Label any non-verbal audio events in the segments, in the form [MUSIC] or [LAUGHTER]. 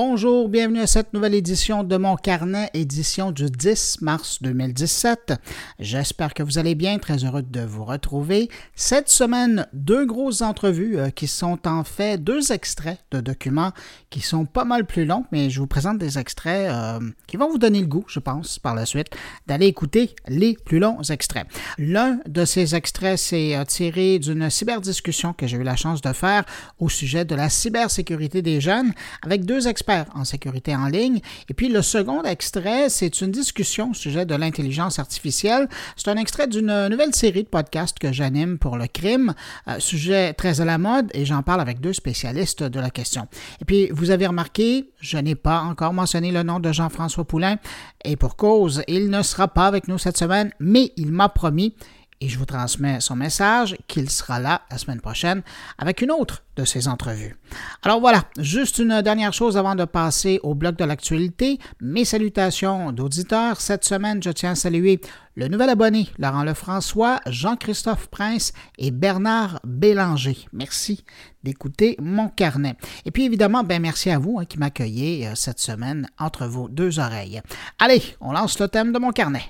Bonjour, bienvenue à cette nouvelle édition de mon carnet, édition du 10 mars 2017. J'espère que vous allez bien, très heureux de vous retrouver. Cette semaine, deux grosses entrevues euh, qui sont en fait deux extraits de documents qui sont pas mal plus longs, mais je vous présente des extraits euh, qui vont vous donner le goût, je pense, par la suite, d'aller écouter les plus longs extraits. L'un de ces extraits, c'est euh, tiré d'une cyberdiscussion que j'ai eu la chance de faire au sujet de la cybersécurité des jeunes avec deux en sécurité en ligne. Et puis le second extrait, c'est une discussion au sujet de l'intelligence artificielle. C'est un extrait d'une nouvelle série de podcasts que j'anime pour le crime, euh, sujet très à la mode, et j'en parle avec deux spécialistes de la question. Et puis vous avez remarqué, je n'ai pas encore mentionné le nom de Jean-François Poulain, et pour cause, il ne sera pas avec nous cette semaine, mais il m'a promis et je vous transmets son message qu'il sera là la semaine prochaine avec une autre de ses entrevues. Alors voilà, juste une dernière chose avant de passer au bloc de l'actualité. Mes salutations d'auditeurs. Cette semaine, je tiens à saluer le nouvel abonné Laurent Lefrançois, Jean-Christophe Prince et Bernard Bélanger. Merci d'écouter mon carnet. Et puis évidemment, ben merci à vous hein, qui m'accueillez euh, cette semaine entre vos deux oreilles. Allez, on lance le thème de mon carnet.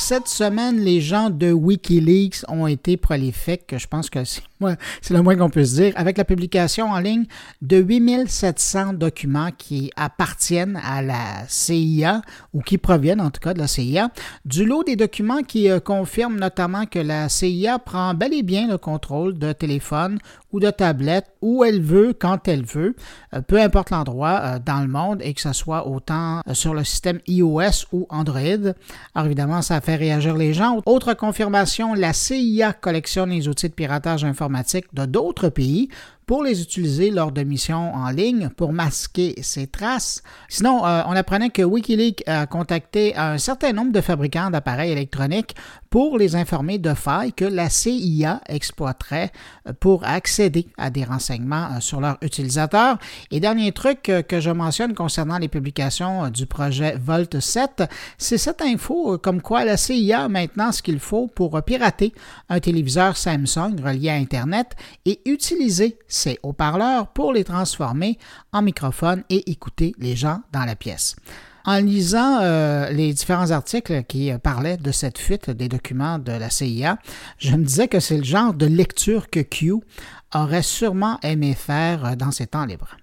Cette semaine, les gens de Wikileaks ont été prolifiques. Je pense que c'est, c'est le moins qu'on puisse dire. Avec la publication en ligne de 8700 documents qui appartiennent à la CIA ou qui proviennent en tout cas de la CIA. Du lot des documents qui euh, confirment notamment que la CIA prend bel et bien le contrôle de téléphones ou de tablette où elle veut, quand elle veut, euh, peu importe l'endroit euh, dans le monde et que ce soit autant sur le système iOS ou Android. Alors évidemment, ça fait réagir les gens. Autre confirmation, la CIA collectionne les outils de piratage informatique de d'autres pays pour les utiliser lors de missions en ligne pour masquer ces traces. Sinon, euh, on apprenait que Wikileaks a contacté un certain nombre de fabricants d'appareils électroniques pour les informer de failles que la CIA exploiterait euh, pour accéder à des renseignements euh, sur leurs utilisateurs. Et dernier truc que je mentionne concernant les publications du projet Volt 7, c'est cette info comme quoi la CIA a maintenant ce qu'il faut pour pirater un téléviseur Samsung relié à Internet et utiliser ces haut-parleurs pour les transformer en microphones et écouter les gens dans la pièce. En lisant euh, les différents articles qui euh, parlaient de cette fuite des documents de la CIA, je me disais que c'est le genre de lecture que Q aurait sûrement aimé faire euh, dans ses temps libres.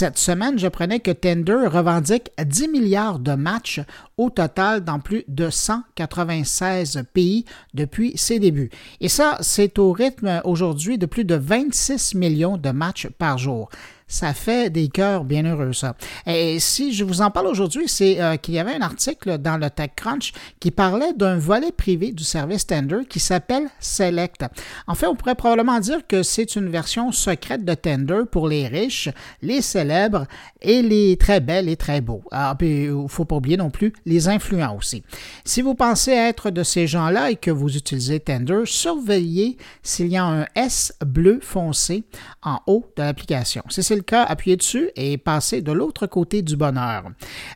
Cette semaine, je prenais que Tender revendique 10 milliards de matchs au total dans plus de 196 pays depuis ses débuts. Et ça, c'est au rythme aujourd'hui de plus de 26 millions de matchs par jour ça fait des cœurs bien heureux, ça. Et si je vous en parle aujourd'hui, c'est euh, qu'il y avait un article dans le TechCrunch qui parlait d'un volet privé du service Tender qui s'appelle Select. En fait, on pourrait probablement dire que c'est une version secrète de Tender pour les riches, les célèbres et les très belles et très beaux. Ah, puis, il faut pas oublier non plus les influents aussi. Si vous pensez être de ces gens-là et que vous utilisez Tender, surveillez s'il y a un S bleu foncé en haut de l'application. C'est cas, appuyez dessus et passez de l'autre côté du bonheur.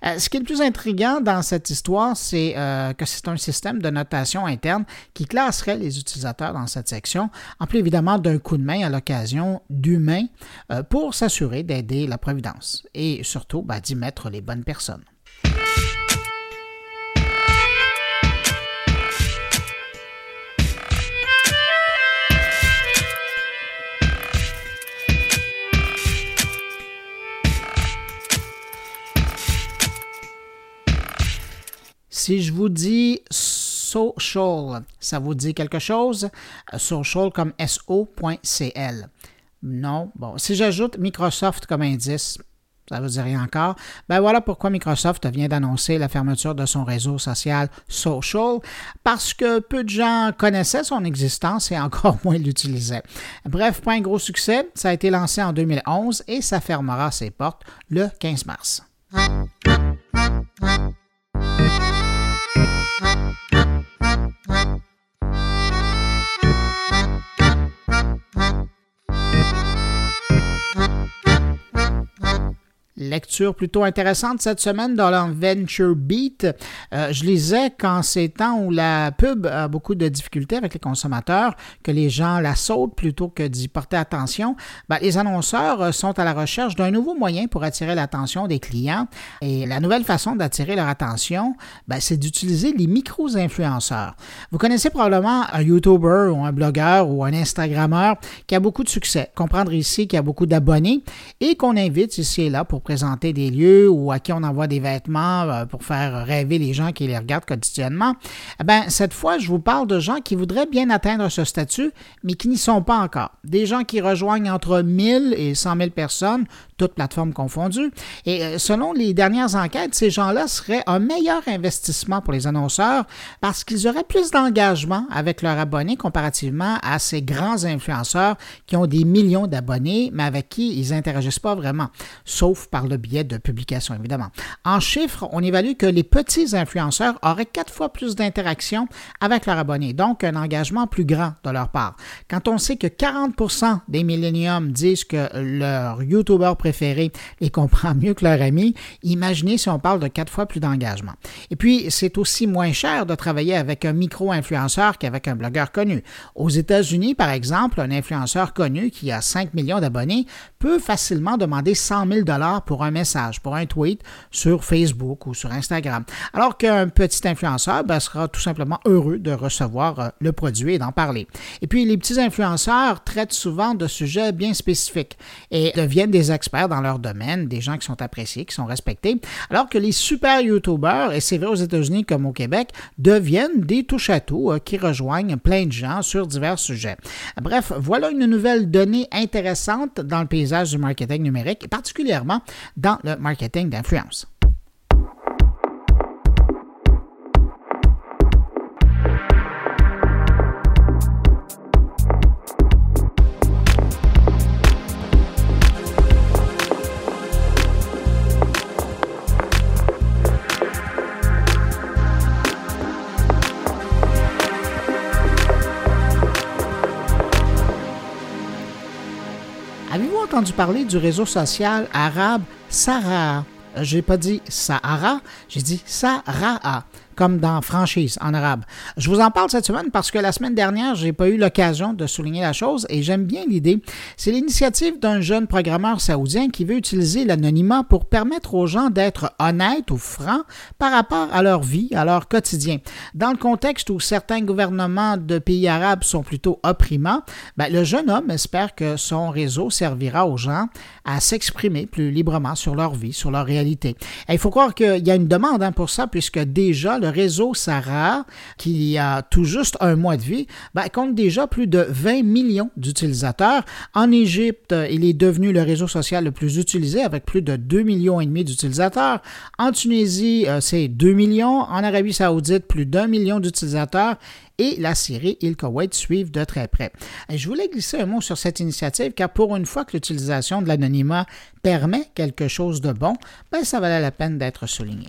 Euh, ce qui est le plus intriguant dans cette histoire, c'est euh, que c'est un système de notation interne qui classerait les utilisateurs dans cette section, en plus évidemment d'un coup de main à l'occasion d'humains euh, pour s'assurer d'aider la Providence et surtout ben, d'y mettre les bonnes personnes. Si je vous dis social, ça vous dit quelque chose? Euh, social comme so.cl. Non. Bon, si j'ajoute Microsoft comme indice, ça veut dire rien encore. Ben voilà pourquoi Microsoft vient d'annoncer la fermeture de son réseau social Social, parce que peu de gens connaissaient son existence et encore [LAUGHS] moins l'utilisaient. Bref, pas un gros succès, ça a été lancé en 2011 et ça fermera ses portes le 15 mars. you lecture plutôt intéressante cette semaine dans l'Venture Beat. Euh, je lisais qu'en ces temps où la pub a beaucoup de difficultés avec les consommateurs, que les gens la sautent plutôt que d'y porter attention, ben, les annonceurs sont à la recherche d'un nouveau moyen pour attirer l'attention des clients. Et la nouvelle façon d'attirer leur attention, ben, c'est d'utiliser les micro-influenceurs. Vous connaissez probablement un YouTuber ou un blogueur ou un Instagrammeur qui a beaucoup de succès. Comprendre ici qu'il y a beaucoup d'abonnés et qu'on invite ici et là pour présenter présenter des lieux ou à qui on envoie des vêtements euh, pour faire rêver les gens qui les regardent quotidiennement, eh ben, cette fois, je vous parle de gens qui voudraient bien atteindre ce statut, mais qui n'y sont pas encore. Des gens qui rejoignent entre 1000 et 100 000 personnes toutes plateformes confondues. Et euh, selon les dernières enquêtes, ces gens-là seraient un meilleur investissement pour les annonceurs parce qu'ils auraient plus d'engagement avec leurs abonnés comparativement à ces grands influenceurs qui ont des millions d'abonnés, mais avec qui ils n'interagissent pas vraiment, sauf par le biais de publications, évidemment. En chiffres, on évalue que les petits influenceurs auraient quatre fois plus d'interactions avec leurs abonnés, donc un engagement plus grand de leur part. Quand on sait que 40% des milléniums disent que leur YouTuber préféré et comprend mieux que leur ami, imaginez si on parle de quatre fois plus d'engagement. Et puis, c'est aussi moins cher de travailler avec un micro-influenceur qu'avec un blogueur connu. Aux États-Unis, par exemple, un influenceur connu qui a 5 millions d'abonnés peut facilement demander 100 000 dollars pour un message, pour un tweet sur Facebook ou sur Instagram, alors qu'un petit influenceur ben, sera tout simplement heureux de recevoir euh, le produit et d'en parler. Et puis, les petits influenceurs traitent souvent de sujets bien spécifiques et deviennent des experts dans leur domaine, des gens qui sont appréciés, qui sont respectés, alors que les super YouTubers, et c'est vrai aux États-Unis comme au Québec, deviennent des touche-à-tout euh, qui rejoignent plein de gens sur divers sujets. Bref, voilà une nouvelle donnée intéressante dans le paysage du marketing numérique, et particulièrement dans le marketing d'influence. Entendu parler du réseau social arabe Sahara? J'ai pas dit Sahara, j'ai dit Sahara comme dans franchise en arabe. Je vous en parle cette semaine parce que la semaine dernière, j'ai pas eu l'occasion de souligner la chose et j'aime bien l'idée. C'est l'initiative d'un jeune programmeur saoudien qui veut utiliser l'anonymat pour permettre aux gens d'être honnêtes ou francs par rapport à leur vie, à leur quotidien. Dans le contexte où certains gouvernements de pays arabes sont plutôt opprimants, ben, le jeune homme espère que son réseau servira aux gens à s'exprimer plus librement sur leur vie, sur leur réalité. il faut croire qu'il y a une demande hein, pour ça puisque déjà le réseau Sarah, qui a tout juste un mois de vie, ben, compte déjà plus de 20 millions d'utilisateurs. En Égypte, il est devenu le réseau social le plus utilisé avec plus de 2 millions et demi d'utilisateurs. En Tunisie, euh, c'est 2 millions. En Arabie Saoudite, plus d'un million d'utilisateurs et la Syrie et le Koweït suivent de très près. je voulais glisser un mot sur cette initiative car pour une fois que l'utilisation de l'anonymat permet quelque chose de bon, ben, ça valait la peine d'être souligné.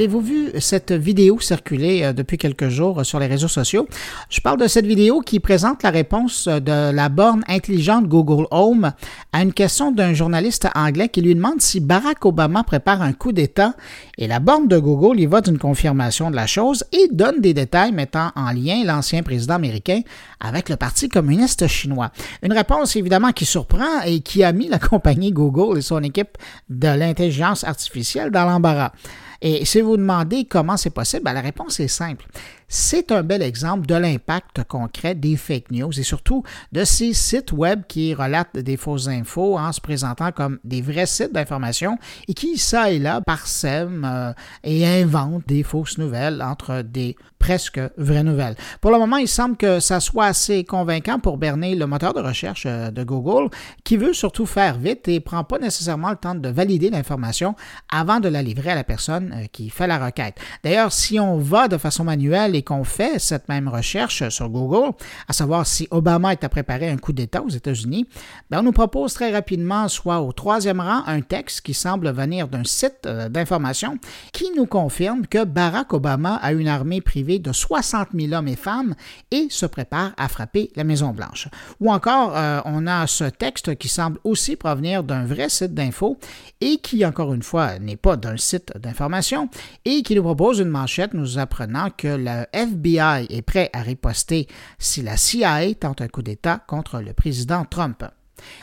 Avez-vous vu cette vidéo circuler euh, depuis quelques jours sur les réseaux sociaux? Je parle de cette vidéo qui présente la réponse de la borne intelligente Google Home à une question d'un journaliste anglais qui lui demande si Barack Obama prépare un coup d'État et la borne de Google y va d'une confirmation de la chose et donne des détails mettant en lien l'ancien président américain avec le Parti communiste chinois. Une réponse évidemment qui surprend et qui a mis la compagnie Google et son équipe de l'intelligence artificielle dans l'embarras. Et si vous demandez comment c'est possible, ben, la réponse est simple. C'est un bel exemple de l'impact concret des fake news et surtout de ces sites web qui relatent des fausses infos en se présentant comme des vrais sites d'information et qui, ça et là, parsèment euh, et inventent des fausses nouvelles entre des presque vraies nouvelles. Pour le moment, il semble que ça soit assez convaincant pour berner le moteur de recherche euh, de Google, qui veut surtout faire vite et prend pas nécessairement le temps de valider l'information avant de la livrer à la personne euh, qui fait la requête. D'ailleurs, si on va de façon manuelle qu'on fait cette même recherche sur Google, à savoir si Obama est à préparer un coup d'État aux États-Unis, ben, on nous propose très rapidement, soit au troisième rang, un texte qui semble venir d'un site euh, d'information qui nous confirme que Barack Obama a une armée privée de 60 000 hommes et femmes et se prépare à frapper la Maison-Blanche. Ou encore, euh, on a ce texte qui semble aussi provenir d'un vrai site d'info et qui, encore une fois, n'est pas d'un site d'information et qui nous propose une manchette nous apprenant que le FBI est prêt à riposter si la CIA tente un coup d'État contre le président Trump.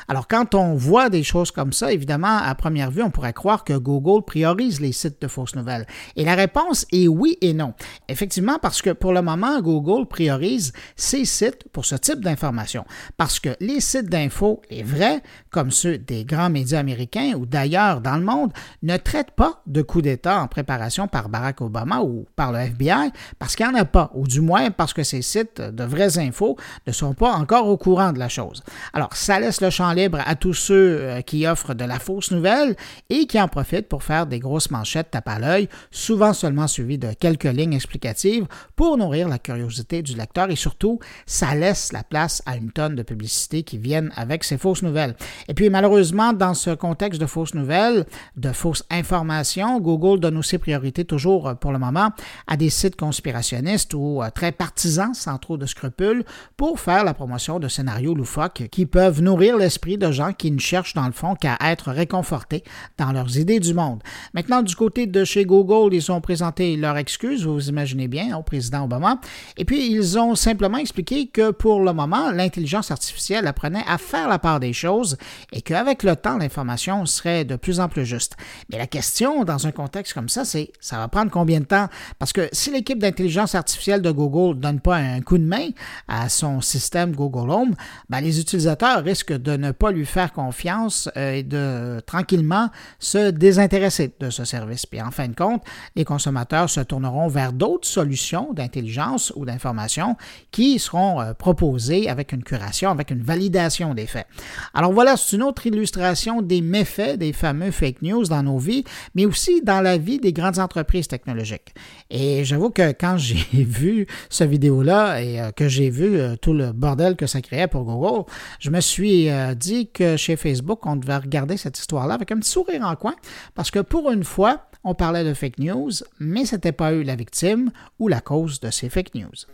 Alors, quand on voit des choses comme ça, évidemment, à première vue, on pourrait croire que Google priorise les sites de fausses nouvelles. Et la réponse est oui et non. Effectivement, parce que pour le moment, Google priorise ces sites pour ce type d'information. Parce que les sites d'infos, les vrais, comme ceux des grands médias américains ou d'ailleurs dans le monde, ne traitent pas de coups d'État en préparation par Barack Obama ou par le FBI, parce qu'il n'y en a pas, ou du moins parce que ces sites de vraies infos ne sont pas encore au courant de la chose. Alors, ça laisse le champ libre à tous ceux euh, qui offrent de la fausse nouvelle et qui en profitent pour faire des grosses manchettes tape à l'œil, souvent seulement suivies de quelques lignes explicatives pour nourrir la curiosité du lecteur et surtout, ça laisse la place à une tonne de publicités qui viennent avec ces fausses nouvelles. Et puis malheureusement, dans ce contexte de fausses nouvelles, de fausses informations, Google donne aussi priorité toujours euh, pour le moment à des sites conspirationnistes ou euh, très partisans sans trop de scrupules pour faire la promotion de scénarios loufoques qui peuvent nourrir l'esprit de gens qui ne cherchent dans le fond qu'à être réconfortés dans leurs idées du monde. Maintenant, du côté de chez Google, ils ont présenté leurs excuses, vous imaginez bien, au président Obama, et puis ils ont simplement expliqué que pour le moment, l'intelligence artificielle apprenait à faire la part des choses et qu'avec le temps, l'information serait de plus en plus juste. Mais la question dans un contexte comme ça, c'est ça va prendre combien de temps? Parce que si l'équipe d'intelligence artificielle de Google ne donne pas un coup de main à son système Google Home, ben les utilisateurs risquent de de ne pas lui faire confiance euh, et de tranquillement se désintéresser de ce service. Puis en fin de compte, les consommateurs se tourneront vers d'autres solutions d'intelligence ou d'information qui seront euh, proposées avec une curation, avec une validation des faits. Alors voilà, c'est une autre illustration des méfaits des fameux fake news dans nos vies, mais aussi dans la vie des grandes entreprises technologiques. Et j'avoue que quand j'ai [LAUGHS] vu ce vidéo-là et euh, que j'ai vu tout le bordel que ça créait pour Google, je me suis dit que chez Facebook, on devait regarder cette histoire-là avec un petit sourire en coin, parce que pour une fois, on parlait de fake news, mais ce n'était pas eux la victime ou la cause de ces fake news.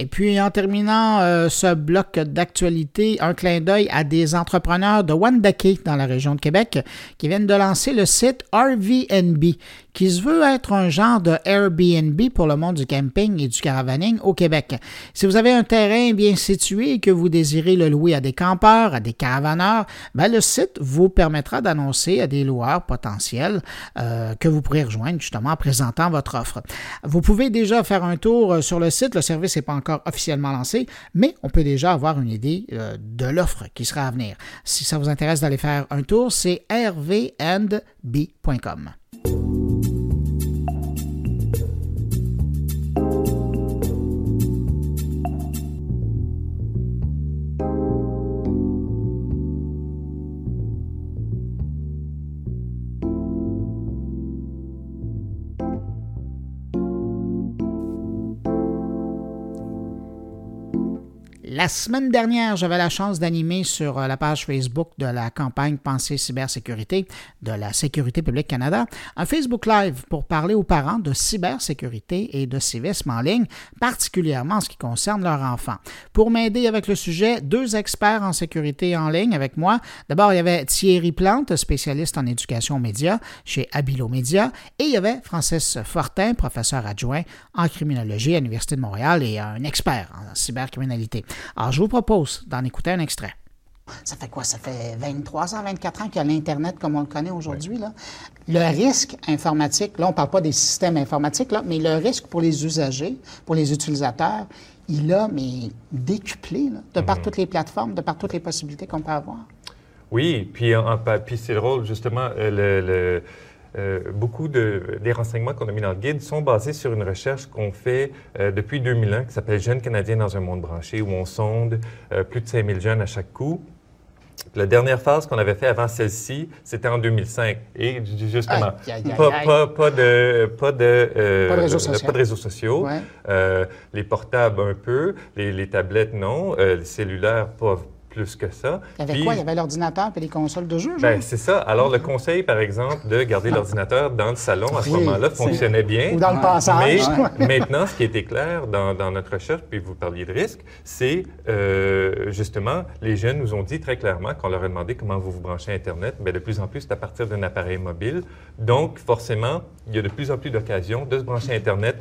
Et puis, en terminant euh, ce bloc d'actualité, un clin d'œil à des entrepreneurs de Wandake dans la région de Québec qui viennent de lancer le site RVNB, qui se veut être un genre de Airbnb pour le monde du camping et du caravaning au Québec. Si vous avez un terrain bien situé et que vous désirez le louer à des campeurs, à des caravaneurs, ben le site vous permettra d'annoncer à des loueurs potentiels euh, que vous pourrez rejoindre justement en présentant votre offre. Vous pouvez déjà faire un tour euh, sur le site, le service n'est pas encore officiellement lancé, mais on peut déjà avoir une idée euh, de l'offre qui sera à venir. Si ça vous intéresse d'aller faire un tour, c'est rvnb.com. La semaine dernière, j'avais la chance d'animer sur euh, la page Facebook de la campagne Pensée cybersécurité de la Sécurité publique Canada un Facebook Live pour parler aux parents de cybersécurité et de civisme en ligne, particulièrement en ce qui concerne leurs enfants. Pour m'aider avec le sujet, deux experts en sécurité en ligne avec moi. D'abord, il y avait Thierry Plante, spécialiste en éducation média chez Abilo Média, et il y avait Francis Fortin, professeur adjoint en criminologie à l'Université de Montréal et un expert en cybercriminalité. Alors, je vous propose d'en écouter un extrait. Ça fait quoi? Ça fait 23 ans, 24 ans qu'il y a l'Internet comme on le connaît aujourd'hui. Le risque informatique, là, on ne parle pas des systèmes informatiques, là, mais le risque pour les usagers, pour les utilisateurs, il a mais décuplé de par mhm. toutes les plateformes, de par toutes les possibilités qu'on peut avoir. Oui, puis, puis c'est le rôle, justement, euh, le euh, beaucoup de, des renseignements qu'on a mis dans le guide sont basés sur une recherche qu'on fait euh, depuis 2001 qui s'appelle Jeunes Canadiens dans un monde branché, où on sonde euh, plus de 5000 jeunes à chaque coup. La dernière phase qu'on avait fait avant celle-ci, c'était en 2005. Et justement, pas, pas, de, pas, de, pas de réseaux sociaux. les portables un peu, les, les tablettes non, les cellulaires pas plus que ça. Il y avait quoi? Il y avait l'ordinateur et les consoles de jeu? Ben, c'est ça. Alors, le conseil, par exemple, de garder l'ordinateur dans le salon à ce moment-là fonctionnait bien. Ou dans le passage. Mais [LAUGHS] maintenant, ce qui était clair dans, notre recherche, puis vous parliez de risque, c'est euh, justement, les jeunes nous ont dit très clairement, quand on leur a demandé comment vous vous branchez à Internet, bien, de plus en plus, c'est à partir d'un appareil mobile. Donc, forcément, il y a de plus en plus d'occasions de se brancher à Internet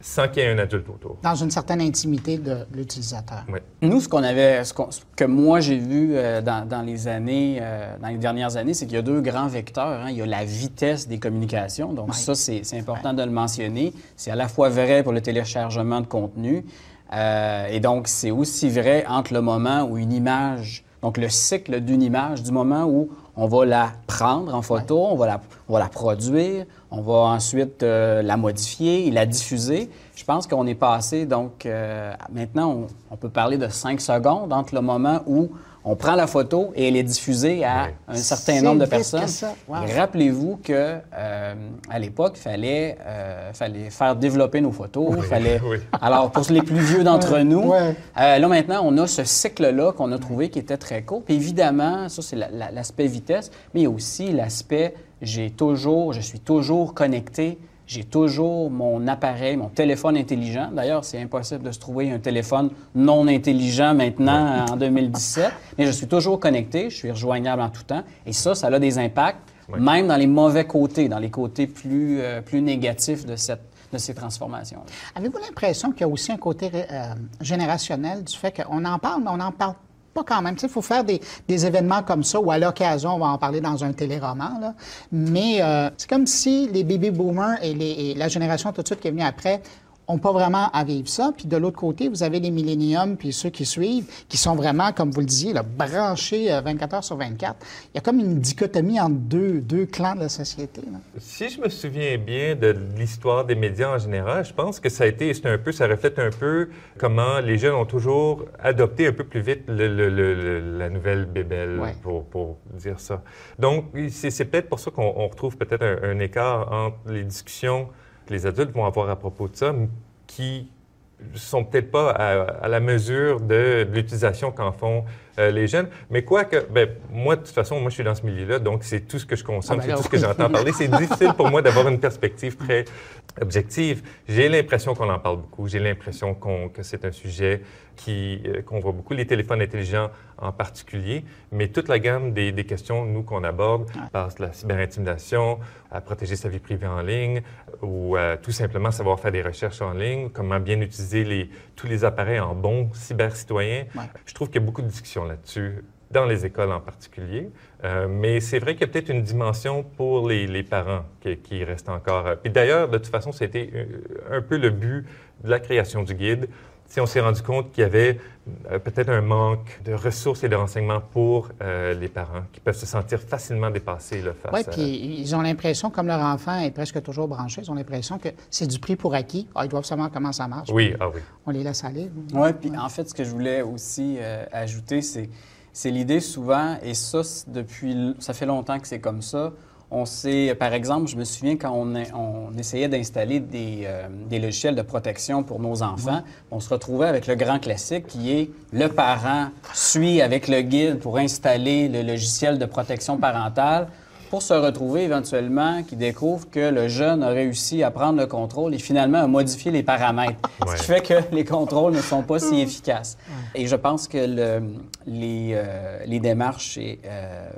sans qu'il y ait un adulte autour. Dans une certaine intimité de l'utilisateur. Oui. Nous, ce qu'on avait, ce, que moi j'ai vu euh, dans, les années, euh, dans les dernières années, c'est qu'il y a deux grands vecteurs. Hein. Il y a la vitesse des communications. Donc ça, c'est important de le mentionner. C'est à la fois vrai pour le téléchargement de contenu. Euh, et donc, c'est aussi vrai entre le moment où une image, donc le cycle d'une image, du moment où on va la prendre en photo, on, va la, on, va la, produire, on va ensuite euh, la modifier et la diffuser. Je pense qu'on est passé, donc euh, maintenant, on, peut parler de cinq secondes entre le moment où on prend la photo et elle est diffusée à un certain nombre de personnes. Rappelez-vous que euh, à l'époque, il fallait, fallait faire développer nos photos. Fallait... [LAUGHS] Alors, pour les plus vieux d'entre nous, là maintenant, on a ce cycle-là qu'on a trouvé qui était très court. Puis évidemment, ça, c'est l'aspect vitesse, mais il y a aussi l'aspect j'ai toujours, je suis toujours connecté, j'ai toujours mon appareil, mon téléphone intelligent. D'ailleurs, c'est impossible de se trouver un téléphone non intelligent maintenant en 2017, mais je suis toujours connecté, je suis rejoignable en tout temps. Et ça, ça a des impacts, même dans les mauvais côtés, dans les côtés plus, euh, plus négatifs de cette de ces transformations. Avez-vous l'impression qu'il y a aussi un côté euh, générationnel du fait qu'on en parle, mais on n'en parle pas quand même. Il faut faire des, événements comme ça, ou à l'occasion, on va en parler dans un téléroman. Là. Mais euh, c'est comme si les baby boomers et, les, et la génération tout de suite qui est venue après n'ont pas vraiment à vivre ça. Puis de l'autre côté, vous avez les milléniums puis ceux qui suivent, qui sont vraiment, comme vous le disiez, là, branchés 24 euh, heures sur 24. Il y a comme une dichotomie entre deux, deux clans de la société. Si je me souviens bien de l'histoire des médias en général, je pense que ça a été, c'est un peu, ça reflète un peu comment les jeunes ont toujours adopté un peu plus vite la nouvelle bébelle, pour, pour, dire ça. Donc, c'est peut-être pour ça qu'on retrouve peut-être un écart entre les discussions les adultes vont avoir à propos de ça, qui sont peut-être pas à, la mesure de, l'utilisation qu'en font euh, les jeunes. Mais quoi que, ben, moi, de toute façon, moi, je suis dans ce milieu-là, donc c'est tout ce que je consomme, ah, ben c'est tout ce que j'entends parler. C'est difficile pour moi d'avoir une perspective très objective. J'ai l'impression qu'on en parle beaucoup. J'ai l'impression que c'est un sujet euh, qu'on voit beaucoup, les téléphones intelligents en particulier, mais toute la gamme des, questions, nous, qu'on aborde, passe de la cyberintimidation, à protéger sa vie privée en ligne, ou tout simplement savoir faire des recherches en ligne, comment bien utiliser les, tous les appareils en bons cybercitoyens. Je trouve qu'il y a beaucoup de discussions là-dessus dans les écoles en particulier. Euh, mais c'est vrai qu'il y a peut-être une dimension pour les, les parents qui, qui, reste encore. Puis d'ailleurs, de toute façon, c'était euh, un peu le but de la création du guide si on s'est rendu compte qu'il y avait euh, peut-être un manque de ressources et de renseignements pour euh, les parents qui peuvent se sentir facilement dépassés là, face Oui, puis ils ont l'impression, comme leur enfant est presque toujours branché, ils ont l'impression que c'est du prix pour acquis. Ah, ils doivent savoir comment ça marche. Oui, ah oui. On les laisse aller. Oui, puis en fait, ce que je voulais aussi euh, ajouter, c'est, c'est l'idée souvent, et ça, depuis, ça fait longtemps que c'est comme ça, On sait, par exemple, je me souviens quand on, on essayait d'installer des, euh, des, logiciels de protection pour nos enfants, on se retrouvait avec le grand classique qui est le parent suit avec le guide pour installer le logiciel de protection parentale pour se retrouver éventuellement qui découvre que le jeune a réussi à prendre le contrôle et finalement à modifier les paramètres. Ce qui fait que les contrôles ne sont pas si efficaces. Et je pense que le, les, euh, les, démarches euh,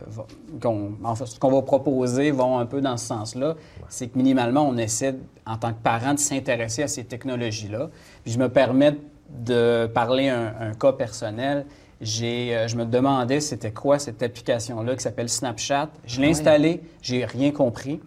qu'on va proposer vont un peu dans ce sens-là. C'est que minimalement, on essaie, en tant que parent, de s'intéresser à ces technologies-là. Puis je me permets de parler un, un cas personnel. Euh, je me demandais c'était quoi cette application-là qui s'appelle Snapchat. Je l'ai installée, j'ai rien compris.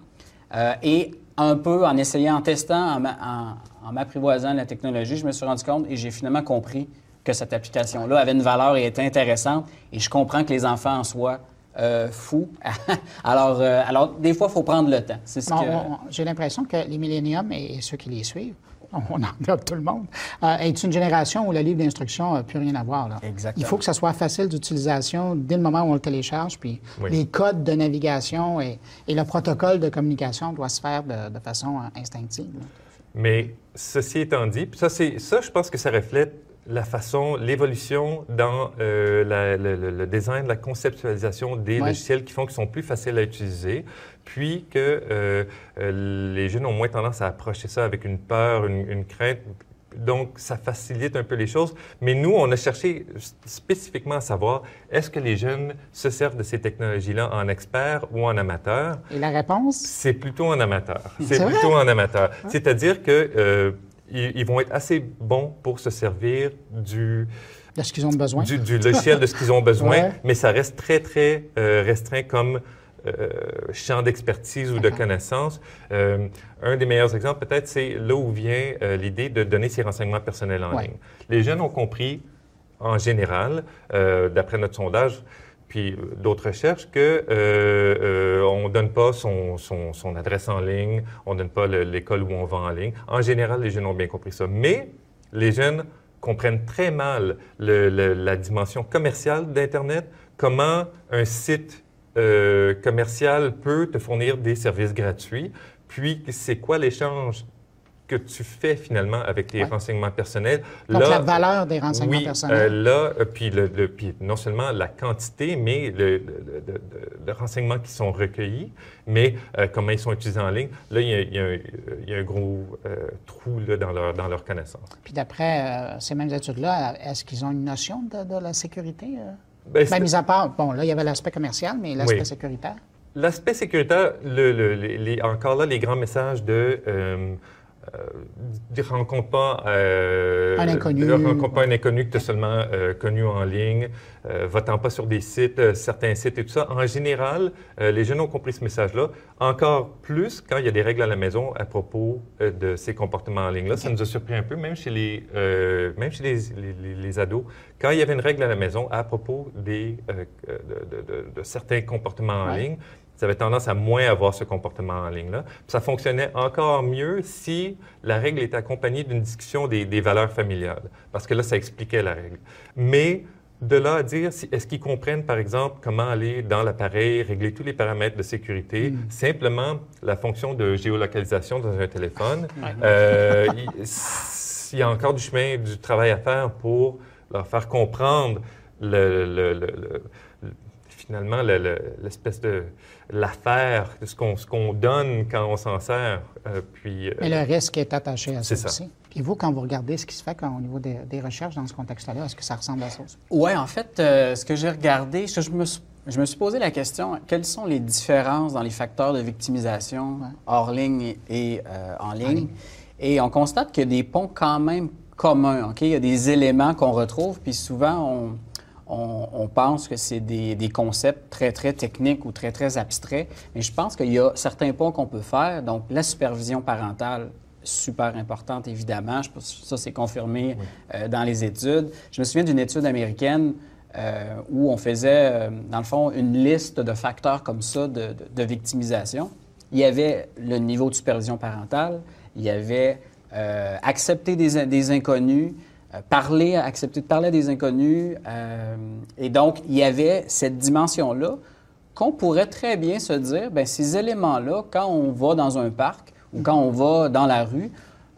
Euh, et un peu en essayant, en testant, en, m'apprivoisant la technologie, je me suis rendu compte et j'ai finalement compris que cette application-là avait une valeur et était intéressante. Et je comprends que les enfants en soient euh, fous. [LAUGHS] alors, alors, des fois, il faut prendre le temps. J'ai l'impression que les milléniums et ceux qui les suivent [LAUGHS] on englobe tout le monde, euh, est une génération où le livre d'instruction n'a plus rien à voir. Là. Exactement. Il faut que ça soit facile d'utilisation dès le moment où on le télécharge, puis les codes de navigation et, le protocole de communication doivent se faire de, façon euh, instinctive. Mais ceci étant dit, ça, ça, je pense que ça reflète la façon, l'évolution dans euh, le, design, la conceptualisation des logiciels qui font qu'ils sont plus faciles à utiliser, puis que euh, euh, les jeunes ont moins tendance à approcher ça avec une peur, une, crainte. Donc, ça facilite un peu les choses. Mais nous, on a cherché spécifiquement à savoir, est-ce que les jeunes se servent de ces technologies-là en experts ou en amateurs? Et la réponse? C'est plutôt en amateur. C'est plutôt en amateur. C'est-à-dire que ils, vont être assez bons pour se servir du... De ce qu'ils ont besoin. Du, logiciel de ce qu'ils ont besoin, mais ça reste très, très euh, restreint comme euh, champ d'expertise ou de connaissance. Euh, un des meilleurs exemples, peut-être, c'est là où vient l'idée de donner ses renseignements personnels en ligne. Les jeunes ont compris, en général, d'après notre sondage, euh, d'autres recherches, qu'on euh, euh, ne donne pas son, adresse en ligne, on ne donne pas l'école où on va en ligne. En général, les jeunes ont bien compris ça. Mais les jeunes comprennent très mal la dimension commerciale d'Internet, comment un site commercial peut te fournir des services gratuits, puis c'est quoi l'échange que tu fais finalement avec tes renseignements personnels. Donc, la valeur des renseignements oui, personnels. Euh, là, euh, puis, le, puis, non seulement la quantité, mais le, de, renseignements qui sont recueillis, mais euh, comment ils sont utilisés en ligne. Là, il y a, il y a, un gros trou là, dans, leur, dans leur connaissance. Puis d'après ces mêmes études-là, est-ce qu'ils ont une notion de, la sécurité? Ben, ben, mis à part, bon, là, il y avait l'aspect commercial, mais l'aspect sécuritaire? L'aspect sécuritaire, le, encore là, les grands messages de ne euh, rencontre pas euh, un inconnu. rencontre pas un inconnu que tu as seulement euh, connu en ligne, euh, votant pas sur des sites, certains sites et tout ça. En général, les jeunes ont compris ce message-là. Encore plus quand il y a des règles à la maison à propos de ces comportements en ligne-là. Ça nous a surpris un peu, même chez les, même chez les, les, ados. Quand il y avait une règle à la maison à propos des, de, de, certains comportements en ligne, ça avait tendance à moins avoir ce comportement en ligne-là. Ça fonctionnait encore mieux si la règle était accompagnée d'une discussion des, valeurs familiales, parce que là, ça expliquait la règle. Mais de là à dire, est-ce qu'ils comprennent, par exemple, comment aller dans l'appareil, régler tous les paramètres de sécurité, hmm. simplement la fonction de géolocalisation dans un téléphone, euh, il, y a encore du chemin, du travail à faire pour leur faire comprendre le finalement l'espèce de l'affaire, ce qu'on qu'on donne quand on s'en sert. Euh, puis, euh, Mais le risque est attaché à ça, aussi. Puis vous, quand vous regardez ce qui se fait au niveau des, recherches dans ce contexte-là, est-ce que ça ressemble à ça aussi? Oui, en fait, euh, ce que j'ai regardé, je, me suis, je, me suis, posé la question, quelles sont les différences dans les facteurs de victimisation hors ligne et en ligne? Et on constate qu'il y a des ponts quand même communs. OK? Il y a des éléments qu'on retrouve, puis souvent, on on, pense que c'est des, concepts très, très techniques ou très, très abstraits, mais je pense qu'il y a certains points qu'on peut faire. Donc, la supervision parentale, super importante, évidemment. Je, ça, c'est confirmé euh, dans les études. Je me souviens d'une étude américaine euh, où on faisait, euh, dans le fond, une liste de facteurs comme ça de, victimisation. Il y avait le niveau de supervision parentale, il y avait accepter des inconnus, parler, accepter de parler à des inconnus. Euh, et donc, il y avait cette dimension-là qu'on pourrait très bien se dire, bien, ces éléments-là, quand on va dans un parc ou quand on va dans la rue,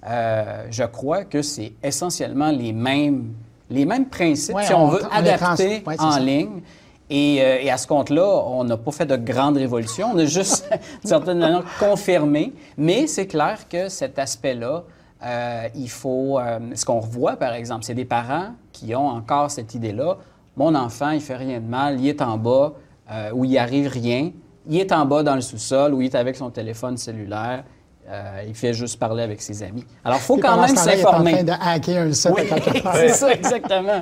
euh, je crois que c'est essentiellement les mêmes, les mêmes principes, si on, veut adapter en ligne. Euh, et, à ce compte-là, on n'a pas fait de grandes révolutions, on a juste, [LAUGHS] d'une certaine manière, confirmé. Mais c'est clair que cet aspect-là, euh, il faut. ce qu'on revoit, par exemple, c'est des parents qui ont encore cette idée-là. Mon enfant, il fait rien de mal, il est en bas, où il arrive rien. Il est en bas dans le sous-sol, où il est avec son téléphone cellulaire. Euh, il fait juste parler avec ses amis. Alors, il faut quand même s'informer. Il est en train de hacker un site [LAUGHS] c'est ça, exactement.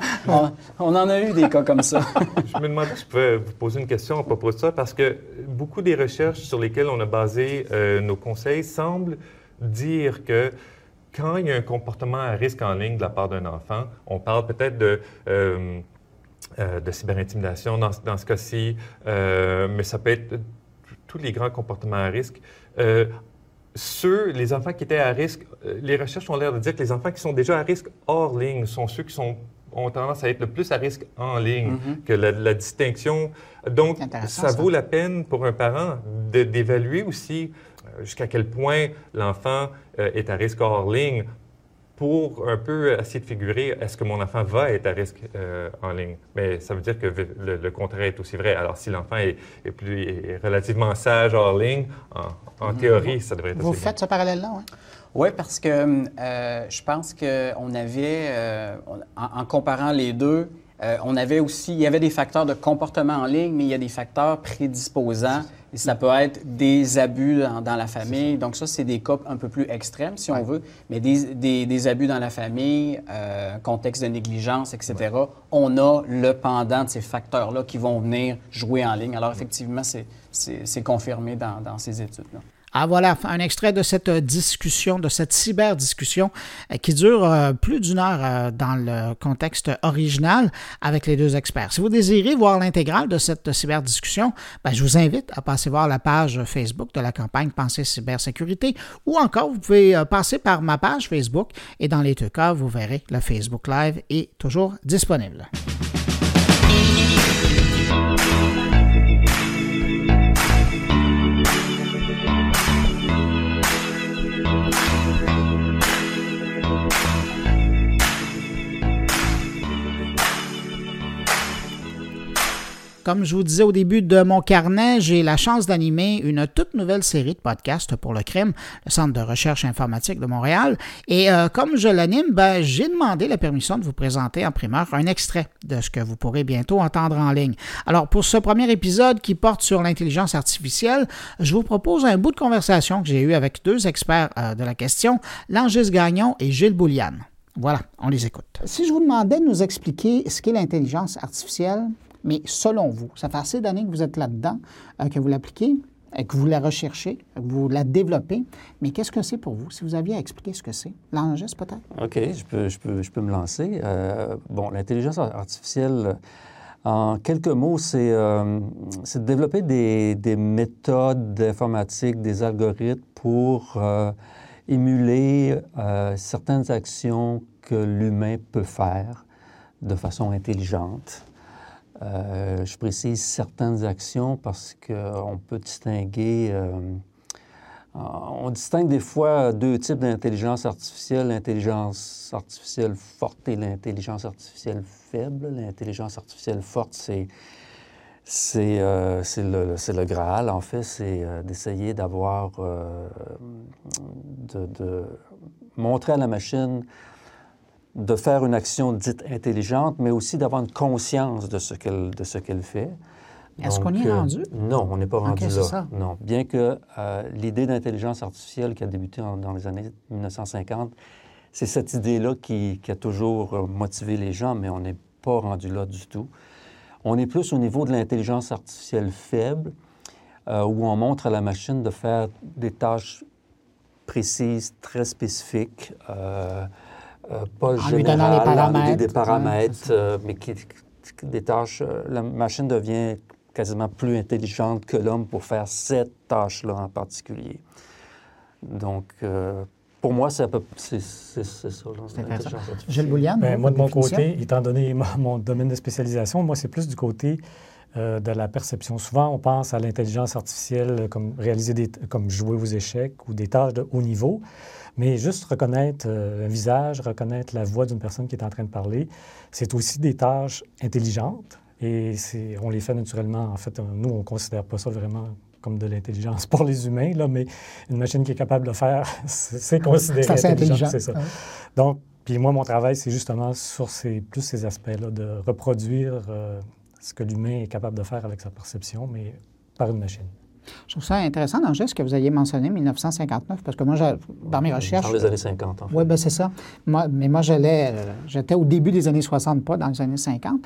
On, en a eu des cas comme ça. [LAUGHS] je me demandais si je pouvais vous poser une question à propos de ça, parce que beaucoup des recherches sur lesquelles on a basé euh, nos conseils semblent dire que quand il y a un comportement à risque en ligne de la part d'un enfant, on parle peut-être de... Euh, de cyberintimidation dans, dans ce cas-ci, mais ça peut être tous les grands comportements à risque ceux, les enfants qui étaient à risque, euh, les recherches ont l'air de dire que les enfants qui sont déjà à risque hors ligne sont ceux qui sont, ont tendance à être le plus à risque en ligne, mm-hmm. que la, distinction. Donc, ça, vaut la peine pour un parent d'évaluer aussi euh, jusqu'à quel point l'enfant euh, est à risque hors ligne pour un peu essayer de figurer est-ce que mon enfant va être à risque euh, en ligne? Mais ça veut dire que le, contraire est aussi vrai. Alors, si l'enfant est, plus, relativement sage hors ligne, en, mhm. théorie, ça devrait être Vous faites ce parallèle-là, oui? Oui, parce que euh, je pense qu'on avait, euh, en, comparant les deux, on avait aussi, il y avait des facteurs de comportement en ligne, mais il y a des facteurs prédisposants et ça peut être des abus dans, la famille. Donc ça, c'est des cas un peu plus extrêmes, si on veut. Mais des, abus dans la famille, euh, contexte de négligence, etc., on a le pendant de ces facteurs-là qui vont venir jouer en ligne. Alors effectivement, c'est confirmé dans, dans ces études-là. Ah voilà, un extrait de cette discussion, de cette cyber-discussion euh, qui dure euh, plus d'une heure euh, dans le contexte original avec les deux experts. Si vous désirez voir l'intégrale de cette cyber-discussion, ben, je vous invite à passer voir la page Facebook de la campagne Pensée cybersécurité ou encore vous pouvez passer par ma page Facebook et dans les deux cas, vous verrez le Facebook Live est toujours disponible. Comme je vous disais au début de mon carnet, j'ai la chance d'animer une toute nouvelle série de podcasts pour le CRIM, le Centre de recherche informatique de Montréal. Et euh, comme je l'anime, ben, j'ai demandé la permission de vous présenter en primeur un extrait de ce que vous pourrez bientôt entendre en ligne. Alors, pour ce premier épisode qui porte sur l'intelligence artificielle, je vous propose un bout de conversation que j'ai eu avec deux experts euh, de la question, Langis Gagnon et Gilles Boulian. Voilà, on les écoute. Si je vous demandais de nous expliquer ce qu'est l'intelligence artificielle, mais selon vous, ça fait assez d'années que vous êtes là-dedans, euh, que vous l'appliquez, euh, que vous la recherchez, que vous la développez. Mais qu'est-ce que c'est pour vous? Si vous aviez à expliquer ce que c'est, l'enjeu, peut-être? OK, je peux, je peux, je peux me lancer. Euh, bon, l'intelligence artificielle, en quelques mots, c'est de développer des, des méthodes d'informatique, des algorithmes pour émuler certaines actions que l'humain peut faire de façon intelligente. Euh, je précise certaines actions parce qu'on peut distinguer, euh, on distingue des fois deux types d'intelligence artificielle, l'intelligence artificielle forte et l'intelligence artificielle faible. L'intelligence artificielle forte, c'est c'est euh, le, le, Graal, en fait, c'est d'essayer d'avoir, de, montrer à la machine de faire une action dite intelligente, mais aussi d'avoir une conscience de ce qu'elle, de ce qu'elle fait. Est-ce qu'on y est euh, rendu? non, on n'est pas rendu là. Non, bien que euh, l'idée d'intelligence artificielle qui a débuté dans les années 1950, c'est cette idée-là qui, qui, a toujours euh, motivé les gens, mais on n'est pas rendu là du tout. On est plus au niveau de l'intelligence artificielle faible, où on montre à la machine de faire des tâches précises, très spécifiques. Euh, pas en général, paramètres, des, paramètres, euh, mais qui, des tâches. Euh, la machine devient quasiment plus intelligente que l'homme pour faire cette tâche-là en particulier. Donc, pour moi, c'est ça. Gilles Boulian? Ben, moi, de mon côté, étant donné mon domaine de spécialisation, moi, c'est plus du côté euh, de la perception. Souvent, on pense à l'intelligence artificielle comme réaliser des, comme jouer aux échecs ou des tâches de haut niveau, mais juste reconnaître euh, un visage, reconnaître la voix d'une personne qui est en train de parler, c'est aussi des tâches intelligentes et on les fait naturellement. En fait, nous, on ne considère pas ça vraiment comme de l'intelligence [LAUGHS] pour les humains, là, mais une machine qui est capable de faire, [LAUGHS] c'est considéré intelligent. C'est ça. Donc, puis moi, mon travail, c'est justement sur ces, plus ces aspects-là, de reproduire euh, ce que l'humain est capable de faire avec sa perception, mais par une machine. Je trouve ça intéressant dans le geste que vous ayez mentionné 1959, parce que moi, dans mes recherches. Dans les années 50, en fait. Oui, bien, c'est ça. Moi, mais moi, euh, j'étais au début des années 60, pas dans les années 50.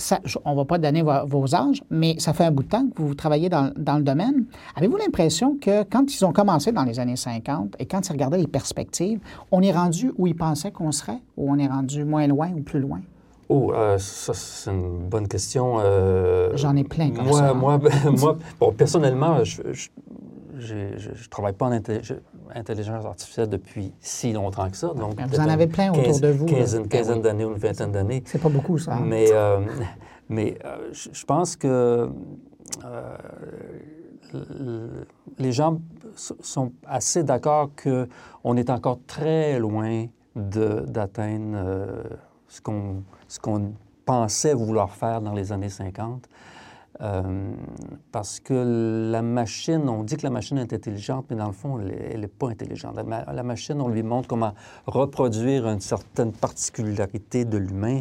Ça, on ne va pas donner vos, âges, mais ça fait un bout de temps que vous travaillez dans, dans le domaine. Avez-vous l'impression que quand ils ont commencé dans les années 50 et quand ils regardaient les perspectives, on est rendu où ils pensaient qu'on serait ou on est rendu moins loin ou plus loin? Oh, euh, ça, c'est une bonne question. Euh, J'en ai plein comme moi, ça. Moi, [LAUGHS] moi bon, personnellement, je ne travaille pas en intelligence artificielle depuis si longtemps que ça. Donc, vous en avez plein autour de vous. Une quinzaine d'années ou une vingtaine d'années. C'est pas beaucoup, ça. Mais, euh, mais je pense que les gens sont assez d'accord qu'on est encore très loin d'atteindre ce qu'on qu'on pensait vouloir faire dans les années 50. Euh, parce que la machine, on dit que la machine est intelligente, mais dans le fond, elle n'est pas intelligente. La, machine, on lui montre comment reproduire une certaine particularité de l'humain,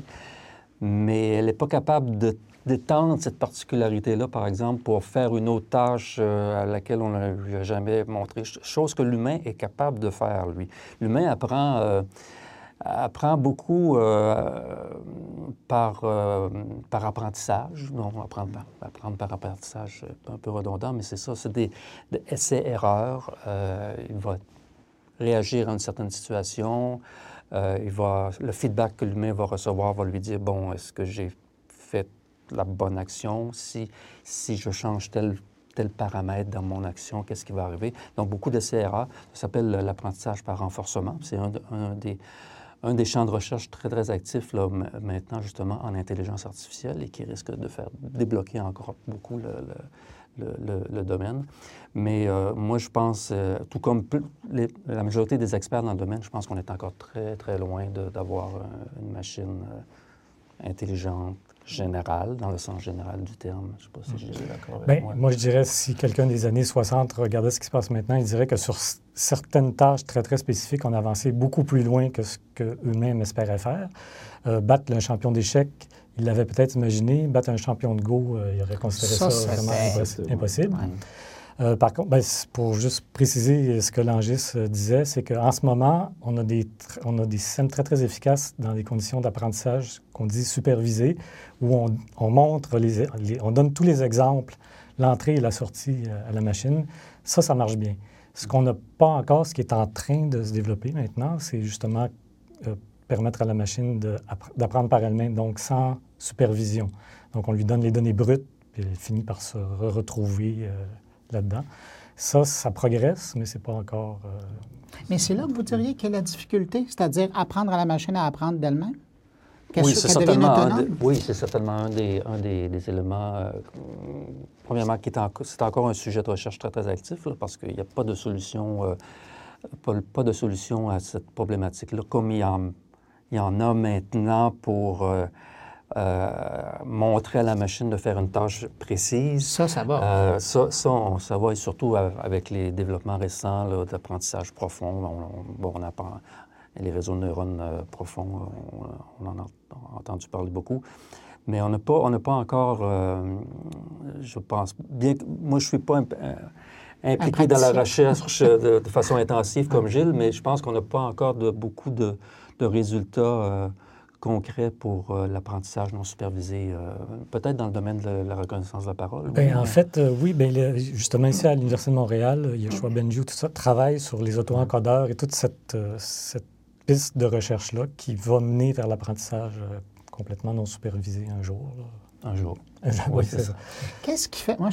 mais elle n'est pas capable de d'étendre cette particularité-là, par exemple, pour faire une autre tâche euh, à laquelle on n'a jamais montré, chose que l'humain est capable de faire, lui. L'humain apprend... Euh, apprend beaucoup euh, par, euh, par apprentissage. Non, apprendre par, apprendre par apprentissage, un peu redondant, mais c'est ça, c'est des, essais-erreurs. Euh, il va réagir à une certaine situation. il va, le feedback que l'humain va recevoir va lui dire, bon, est-ce que j'ai fait la bonne action? Si, si je change tel tel paramètre dans mon action, qu'est-ce qui va arriver? Donc, beaucoup d'essais-erreurs. Ça s'appelle l'apprentissage par renforcement. C'est un, des, un des champs de recherche très, très actifs là, maintenant, justement, en intelligence artificielle et qui risque de faire débloquer encore beaucoup le, domaine. Mais euh, moi, je pense, euh, tout comme la majorité des experts dans le domaine, je pense qu'on est encore très, très loin d'avoir une machine euh, intelligente, général, dans le sens général du terme. Je ne sais pas si j'ai d'accord avec moi. Moi, je dirais, si quelqu'un des années 60 regardait ce qui se passe maintenant, il dirait que sur certaines tâches très, très spécifiques, on a avancé beaucoup plus loin que ce qu'eux-mêmes espéraient faire. Euh, battre un champion d'échecs, il l'avait peut-être imaginé. Battre un champion de Go, euh, il aurait considéré ça, vraiment impossible. Euh, par contre, ben, pour juste préciser ce que Langis euh, disait, c'est qu'en ce moment, on a, des, on a des systèmes très, très efficaces dans des conditions d'apprentissage qu'on dit supervisées, où on, on montre, les, on donne tous les exemples, l'entrée et la sortie euh, à la machine. Ça, ça marche bien. Ce qu'on n'a pas encore, ce qui est en train de se développer maintenant, c'est justement permettre à la machine d'apprendre par elle-même, donc sans supervision. Donc, on lui donne les données brutes, puis elle finit par se retrouver là-dedans. Ça, ça progresse, mais c'est pas encore. Euh, mais c'est là que vous diriez qu'il y a la difficulté, c'est-à-dire apprendre à la machine à apprendre d'elle-même? Oui, c'est certainement, un oui, c'est certainement un des, un des, éléments. Euh, premièrement, qui est c'est encore un sujet de recherche très, très actif, parce qu'il n'y a pas de solution, euh, pas, de solution à cette problématique-là, comme il y, en, il y en a maintenant pour euh, montrer à la machine de faire une tâche précise. Ça, ça va. Euh, ça, ça, va, et surtout avec les développements récents d'apprentissage profond. On, bon, on apprend les réseaux de neurones euh, profonds, on, en a entendu parler beaucoup. Mais on n'a pas, on pas encore, je pense, bien que moi, je ne suis pas impliqué dans la recherche de, façon intensive comme Gilles, mais je pense qu'on n'a pas encore de, beaucoup de, de résultats concret pour euh, l'apprentissage non supervisé, euh, peut-être dans le domaine de la reconnaissance de la parole? Bien, en fait, euh, oui. Bien, justement, ici à l'Université de Montréal, Yeshua Benjou, tout ça, travaille sur les auto-encodeurs et toute cette, cette piste de recherche-là qui va mener vers l'apprentissage complètement non supervisé un jour. Un jour. [LAUGHS] oui, c'est ça. Qu'est-ce qui fait, moi,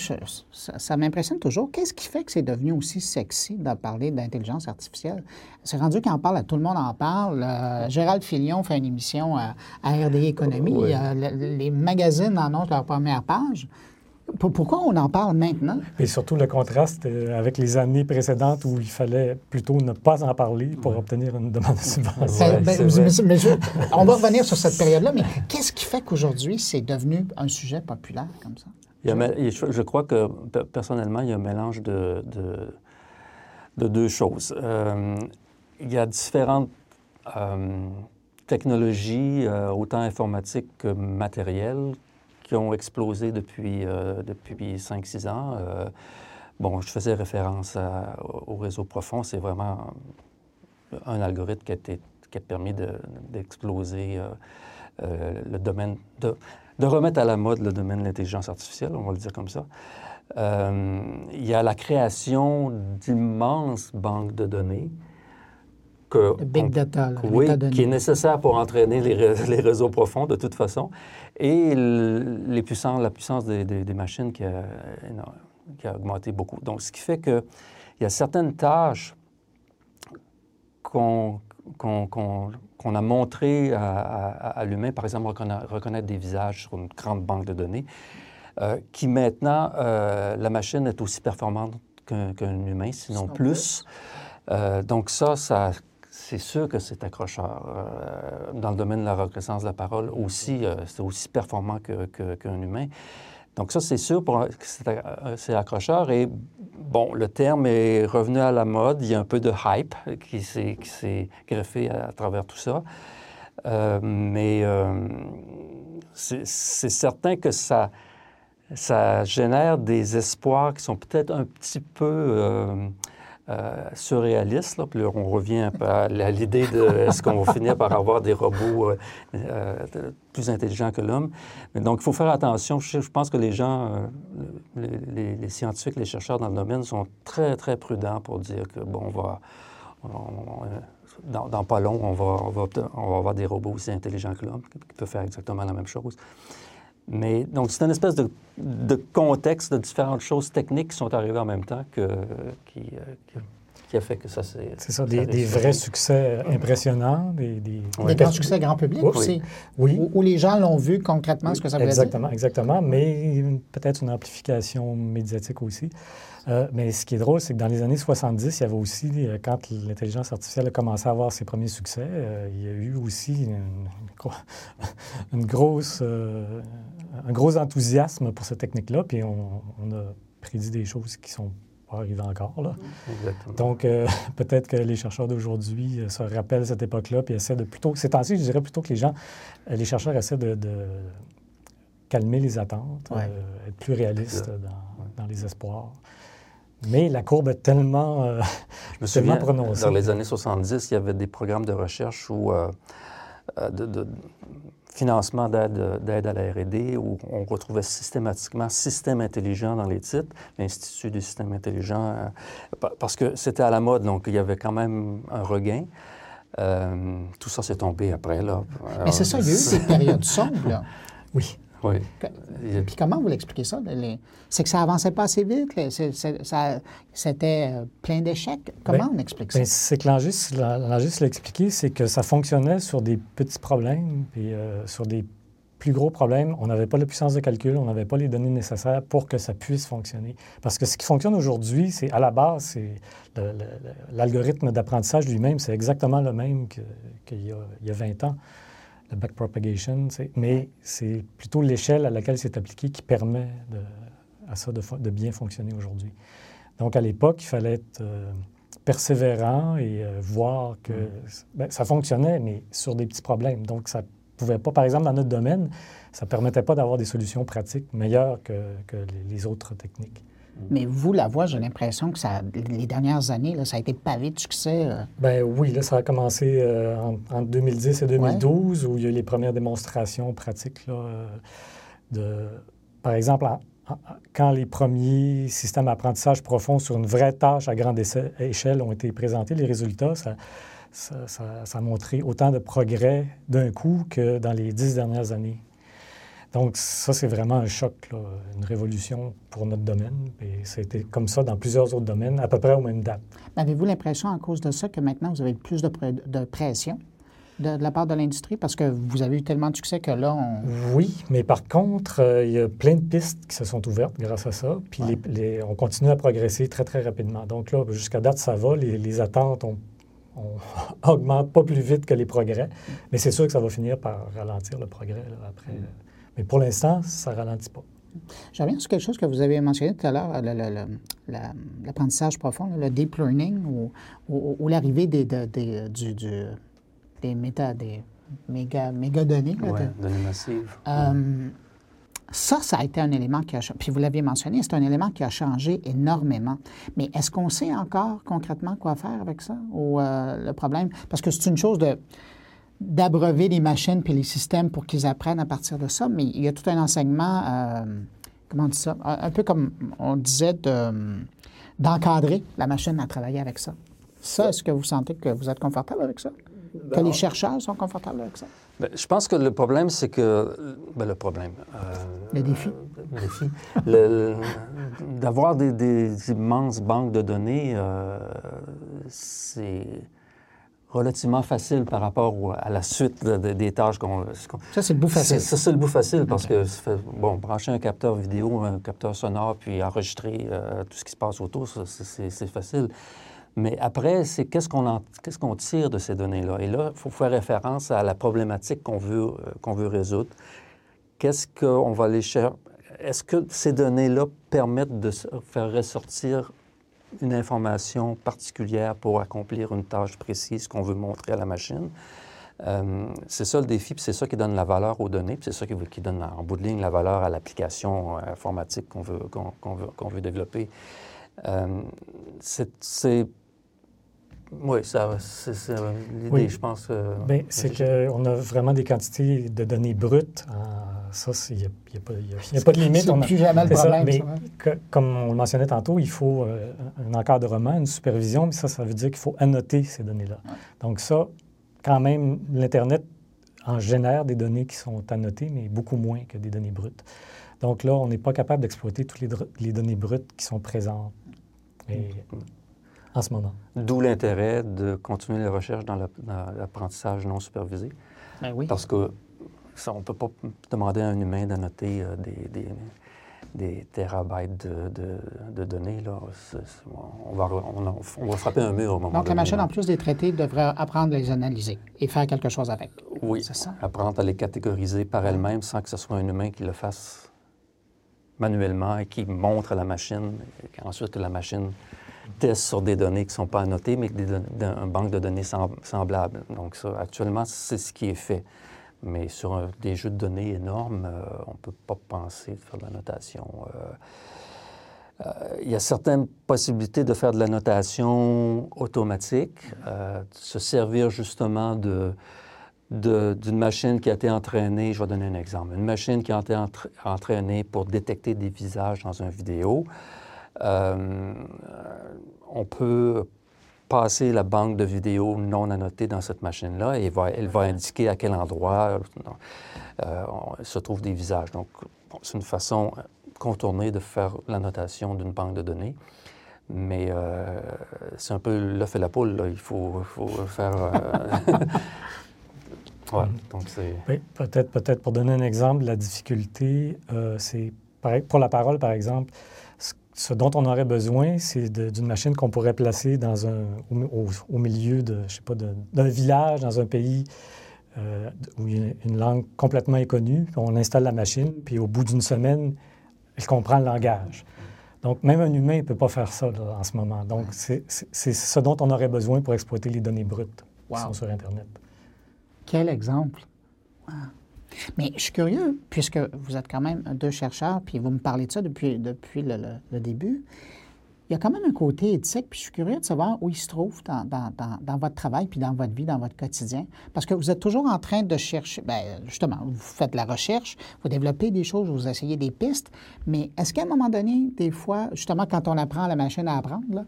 ça, m'impressionne toujours, qu'est-ce qui fait que c'est devenu aussi sexy de parler d'intelligence artificielle? C'est rendu qu'on parle, à tout le monde en parle. Euh, Gérald Filion fait une émission à, à RD Économie. les magazines annoncent leur première page. Pourquoi on en parle maintenant? Et surtout le contraste euh, avec les années précédentes où il fallait plutôt ne pas en parler pour obtenir une demande de subvention. Ben, on va revenir sur cette période-là, mais qu'est-ce qui fait qu'aujourd'hui, c'est devenu un sujet populaire comme ça? je crois que, personnellement, il y a un mélange de, de, deux choses. Euh, il y a différentes euh, technologies, autant informatiques que matérielles, qui ont explosé depuis, euh, depuis 5-6 ans. Euh, bon, je faisais référence au réseau profond. C'est vraiment un algorithme qui a, permis d'exploser euh, le domaine, de, de, remettre à la mode le domaine de l'intelligence artificielle, on va le dire comme ça. il y a la création d'immenses banques de données big data, oui, qui est nécessaire pour entraîner les, les, réseaux profonds de toute façon, et les puissances, la puissance des, des, machines qui a, qui a, augmenté beaucoup. Donc, ce qui fait qu'il y a certaines tâches qu'on qu'on a montrées à, l'humain, par exemple reconnaître, des visages sur une grande banque de données, euh, qui maintenant, euh, la machine est aussi performante qu'un humain, sinon plus. Euh, donc ça, ça c'est sûr que c'est accrocheur. Euh, dans le domaine de la reconnaissance de la parole aussi, euh, c'est aussi performant qu'un humain. Donc ça, c'est sûr que euh, c'est accrocheur. Et bon, le terme est revenu à la mode. Il y a un peu de hype qui s'est greffé à, travers tout ça. mais c'est certain que ça, génère des espoirs qui sont peut-être un petit peu surréaliste. Là. Puis on revient à l'idée de est-ce qu'on va finir par avoir des robots euh, euh, plus intelligents que l'homme. Donc, il faut faire attention. Je, pense que les gens, les, scientifiques, les chercheurs dans le domaine sont très, très prudents pour dire que, bon, on va... dans, pas long, on on, va, on va avoir des robots aussi intelligents que l'homme qui peuvent faire exactement la même chose. Mais donc, c'est une espèce de, contexte de différentes choses techniques qui sont arrivées en même temps que, qui, euh, qui, a fait que ça s'est. C'est ça, des, vrais succès impressionnants. Des, des... grands succès grand public aussi. Oui. Où, les gens l'ont vu concrètement, ce que ça veut dire. Exactement, exactement. Mais peut-être une amplification médiatique aussi. Euh, mais ce qui est drôle, c'est que dans les années 70, il y avait aussi, euh, quand l'intelligence artificielle a commencé à avoir ses premiers succès, euh, il y a eu aussi une, [LAUGHS] grosse, un gros enthousiasme pour cette technique-là, puis on, a prédit des choses qui sont pas arrivées encore. Là. Donc, [LAUGHS] peut-être que les chercheurs d'aujourd'hui se rappellent cette époque-là, puis essaient de plutôt... C'est ainsi, je dirais plutôt que les gens, les chercheurs essaient de, calmer les attentes, être plus réalistes dans, dans les espoirs. Mais la courbe est tellement, euh, Je me souviens, prononcée. Dans les années 70, il y avait des programmes de recherche ou euh, euh, de, financement d'aide à la R&D où on retrouvait systématiquement système intelligent dans les titres, l'Institut du système intelligent, parce que c'était à la mode, donc il y avait quand même un regain. tout ça s'est tombé après, là. Mais c'est ça, il y a eu des périodes sombres, là. Oui. Oui. Puis comment vous l'expliquez ça? C'est que ça avançait pas assez vite, c'était euh, plein d'échecs. Comment on explique ça? Ben, c'est que l'enregistre l'a expliqué, c'est que ça fonctionnait sur des petits problèmes, puis euh, sur des plus gros problèmes, on n'avait pas la puissance de calcul, on n'avait pas les données nécessaires pour que ça puisse fonctionner. Parce que ce qui fonctionne aujourd'hui, c'est à la base, c'est l'algorithme d'apprentissage lui-même, c'est exactement le même qu'il y, y, a 20 ans le backpropagation, mais c'est plutôt l'échelle à laquelle c'est appliqué qui permet à ça de, bien fonctionner aujourd'hui. Donc, à l'époque, il fallait être euh, persévérant et euh, voir que mm. ben, ça fonctionnait, mais sur des petits problèmes. Donc, ça pouvait pas, par exemple, dans notre domaine, ça ne permettait pas d'avoir des solutions pratiques meilleures que, les autres techniques. Mais vous, la voix, j'ai l'impression que ça, les dernières années, là, ça a été pavé de succès. Euh. Ben oui, là, ça a commencé euh, en, 2010 et 2012, où il y a eu les premières démonstrations pratiques. Là, euh, de, par exemple, quand les premiers systèmes d'apprentissage profond sur une vraie tâche à grande échelle ont été présentés, les résultats, ça, ça, ça a montré autant de progrès d'un coup que dans les dix dernières années. Donc, ça, c'est vraiment un choc, une révolution pour notre domaine. Et ça a été comme ça dans plusieurs autres domaines, à peu près aux mêmes dates. Avez-vous l'impression, à cause de ça, que maintenant, vous avez plus de, de pression de, la part de l'industrie? Parce que vous avez eu tellement de succès que là, on... Oui, mais par contre, euh, il y a plein de pistes qui se sont ouvertes grâce à ça. Puis on continue à progresser très, très rapidement. Donc là, jusqu'à date, ça va. Les, attentes on [LAUGHS] augmentent pas plus vite que les progrès. Mais c'est sûr que ça va finir par ralentir le progrès après. Mm. Mais pour l'instant, ça ne ralentit pas. Je reviens sur quelque chose que vous avez mentionné tout à l'heure, l'apprentissage profond, le deep learning ou, l'arrivée des, du, des, méta, des méga, méga données. Oui, données massives. Euh, ça, ça a été un élément qui a changé. Puis vous l'aviez mentionné, c'est un élément qui a changé énormément. Mais est-ce qu'on sait encore concrètement quoi faire avec ça? Ou euh, le problème? Parce que c'est une chose de d'abreuver les machines puis les systèmes pour qu'ils apprennent à partir de ça, mais il y a tout un enseignement, euh, comment on dit ça, un, peu comme on disait, d'encadrer la machine à travailler avec ça. Ça, est-ce que vous sentez que vous êtes confortable avec ça? Que les chercheurs sont confortables avec ça? Bien, je pense que le problème, c'est que... Ben, le problème... Euh, le défi. le défi. le, D'avoir des, des, immenses banques de données, euh, c'est relativement facile par rapport à la suite des tâches qu'on... ça, c'est le bout facile. Ça, c'est le bout facile parce que, bon, brancher un capteur vidéo, un capteur sonore, puis enregistrer euh, tout ce qui se passe autour, c'est facile. Mais après, c'est qu'est-ce qu'on qu'est-ce qu'on tire de ces données-là? Et là, il faut faire référence à la problématique qu'on veut, euh, qu'on veut résoudre. Qu'est-ce qu'on va aller chercher? Est-ce que ces données-là permettent de faire ressortir une information particulière pour accomplir une tâche précise qu'on veut montrer à la machine. Euh, c'est ça le défi, puis c'est ça qui donne la valeur aux données, puis c'est ça qui, donne en bout de ligne la valeur à l'application euh, informatique qu'on veut, qu'on, veut, veut, développer. Euh, c'est oui, ça, c'est l'idée, je pense. Bien, c'est qu'on a vraiment des quantités de données brutes. ça, il n'y a, pas de limite. C'est plus jamais le problème. Mais comme on le mentionnait tantôt, il faut euh, un encadrement, une supervision, mais ça, ça veut dire qu'il faut annoter ces données-là. Donc ça, quand même, l'Internet en génère des données qui sont annotées, mais beaucoup moins que des données brutes. Donc là, on n'est pas capable d'exploiter toutes les, données brutes qui sont présentes. Et, en ce moment. D'où l'intérêt de continuer les recherches dans l'apprentissage non supervisé. Ben oui. Parce que ça, on ne peut pas demander à un humain d'annoter euh, des, des, des, terabytes de, de, données. Là. on, va, on, va, frapper un mur au moment Donc, la machine, en plus des traités, devrait apprendre à les analyser et faire quelque chose avec. Oui, c'est ça. Apprendre à les catégoriser par elle-même sans que ce soit un humain qui le fasse manuellement et qui montre à la machine, et ensuite que la machine tests sur des données qui ne sont pas annotées, mais un banque de données semblable. Donc actuellement, c'est ce qui est fait. Mais sur des jeux de données énormes, euh, on ne peut pas penser de faire de la notation. Euh, euh, il y a certaines possibilités de faire de la notation automatique, se servir justement d'une machine qui a été entraînée, je vais donner un exemple, une machine qui a été entraînée pour détecter des visages dans une vidéo. Euh, on peut passer la banque de vidéos non annotée dans cette machine-là et elle va indiquer à quel endroit euh, se trouvent des visages. Donc, c'est une façon contournée de faire l'annotation d'une banque de données. Mais euh, c'est un peu l'œuf et la poule. Il faut, faire. [LAUGHS] donc oui, peut-être, peut-être pour donner un exemple, la difficulté, c'est pour la parole, par exemple, ce dont on aurait besoin, c'est d'une machine qu'on pourrait placer dans un, au, milieu de, je sais pas, d'un village, dans un pays euh, où il y a une langue complètement inconnue. On installe la machine, puis au bout d'une semaine, elle comprend le langage. Donc, même un humain ne peut pas faire ça en ce moment. Donc, c'est ce dont on aurait besoin pour exploiter les données brutes qui sont sur Internet. Quel exemple! Mais je suis curieux, puisque vous êtes quand même deux chercheurs, puis vous me parlez de ça depuis, depuis le, début. Il y a quand même un côté éthique, puis je suis curieux de savoir où il se trouve dans, dans, dans, votre travail, puis dans votre vie, dans votre quotidien. Parce que vous êtes toujours en train de chercher, bien, justement, vous faites de la recherche, vous développez des choses, vous essayez des pistes, mais est-ce qu'à un moment donné, des fois, justement, quand on apprend la machine à apprendre, là,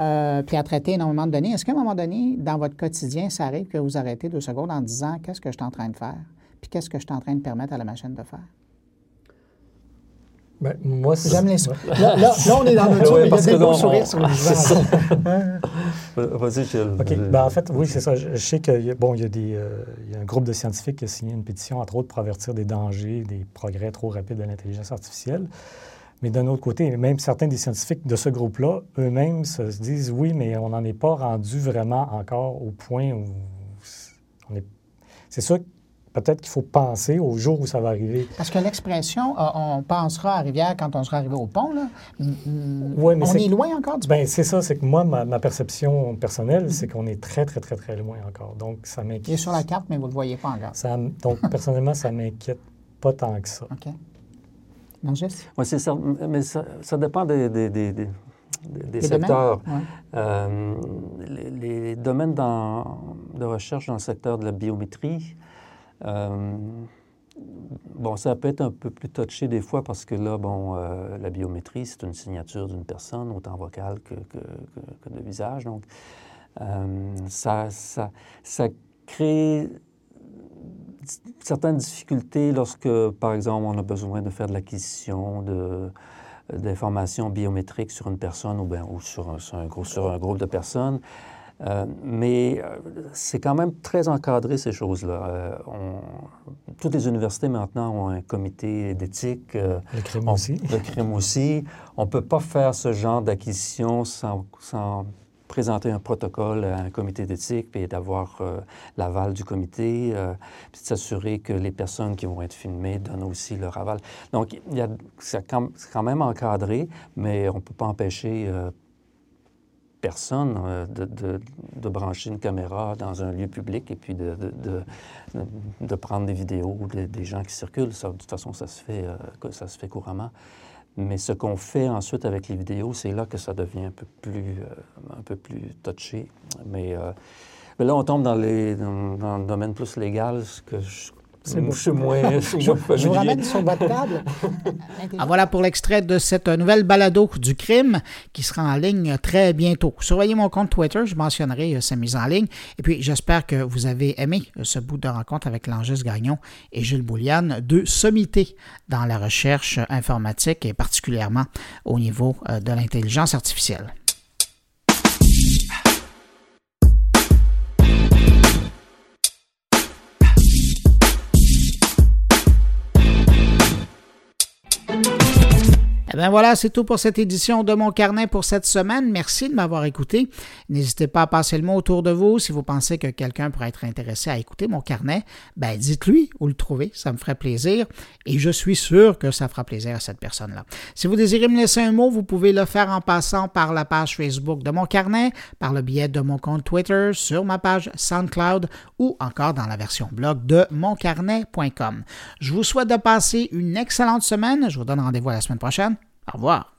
euh, puis à traiter énormément de données, est-ce qu'à un moment donné, dans votre quotidien, ça arrive que vous arrêtez deux secondes en disant qu'est-ce que je suis en train de faire? Puis qu'est-ce que je suis en train de permettre à la machine de faire? Ben, moi, J'aime les sourires. Là, là, là, on est dans [LAUGHS] notre Ouais, il y a des beaux sourires on- sur les [LAUGHS] c'est visages. [LAUGHS] Vas-y, Gilles. OK. Ben, en fait, oui, c'est ça. Je, je sais qu'il y, a- bon, il y, a des, euh, il y a un groupe de scientifiques qui a signé une pétition, entre autres, pour avertir des dangers, des progrès trop rapides de l'intelligence artificielle. Mais d'un autre côté, même certains des scientifiques de ce groupe-là, eux-mêmes se se disent oui, mais on n'en est pas rendu vraiment encore au point où on est. C'est sûr que peut-être qu'il faut penser au jour où ça va arriver. Parce que l'expression euh, on pensera à Rivière quand on sera arrivé au pont, là, mm, mm, Ouais, mais on c'est- est loin encore du Ben, c'est ça, c'est que moi, ma, ma perception personnelle, c'est qu'on est très, très, très, très loin encore. Donc, ça Il est m'inquiète. sur la carte, mais vous ne le voyez pas encore. Ça donc, [LAUGHS] personnellement, ça m'inquiète pas tant que ça. OK. Non, juste? Oui, c'est ça. Mais ça, ça dépend des, des, des, des- des Les secteurs. domaines? Ouais. Euh, les, les domaines dans- de recherche dans le secteur de la biométrie, euh, bon, ça peut être un peu plus touché des fois parce que là, bon, euh, la biométrie, c'est une signature d'une personne, autant vocale que, que, que- de visage. Donc, euh, ça, ça, ça crée certaines difficultés lorsque, par exemple, on a besoin de faire de l'acquisition de, d'informations biométriques sur une personne ou, bien, ou sur, un, sur un groupe de personnes. Euh, mais euh, c'est quand même très encadré, ces choses-là. Euh, on- toutes les universités maintenant ont un comité d'éthique. euh, Le crime on- aussi. Le crime aussi. On ne peut pas faire ce genre d'acquisition sans, sans présenter un protocole à un comité d'éthique et d'avoir l'aval du comité, puis de s'assurer que les personnes qui vont être filmées donnent aussi leur aval. Donc, a, c'est quand, même encadré, mais on ne peut pas empêcher personne euh, de, de- brancher une caméra dans un lieu public et puis de, de- prendre des vidéos des, gens qui circulent. De toute façon, ça se fait, euh, ça se fait couramment. Mais ce qu'on fait ensuite avec les vidéos, c'est là que ça devient un peu plus, euh, un peu plus touché. Mais, euh, mais là, on tombe dans, les, dans, dans le domaine plus légal, ce que je, C'est suis moins, je Je, moins je vous ramène sur votre table. [LAUGHS] Ah, voilà pour l'extrait de cette nouvelle balado du crime qui sera en ligne très bientôt. Surveillez mon compte Twitter, je mentionnerai euh, sa mise en ligne. Et puis, j'espère que vous avez aimé euh, ce bout de rencontre avec Langis Gagnon et Gilles Bouliane, deux sommités dans la recherche informatique et particulièrement au niveau euh, de l'intelligence artificielle. Eh bien voilà, c'est tout pour cette édition de Mon Carnet pour cette semaine. Merci de m'avoir écouté. N'hésitez pas à passer le mot autour de vous. Si vous pensez que quelqu'un pourrait être intéressé à écouter Mon Carnet, ben dites-lui où le trouver. Ça me ferait plaisir et je suis sûr que ça fera plaisir à cette personne-là. Si vous désirez me laisser un mot, vous pouvez le faire en passant par la page Facebook de Mon Carnet, par le biais de mon compte Twitter, sur ma page SoundCloud ou encore dans la version blog de moncarnet.com. Je vous souhaite de passer une excellente semaine. Je vous donne rendez-vous à la semaine prochaine. Au revoir.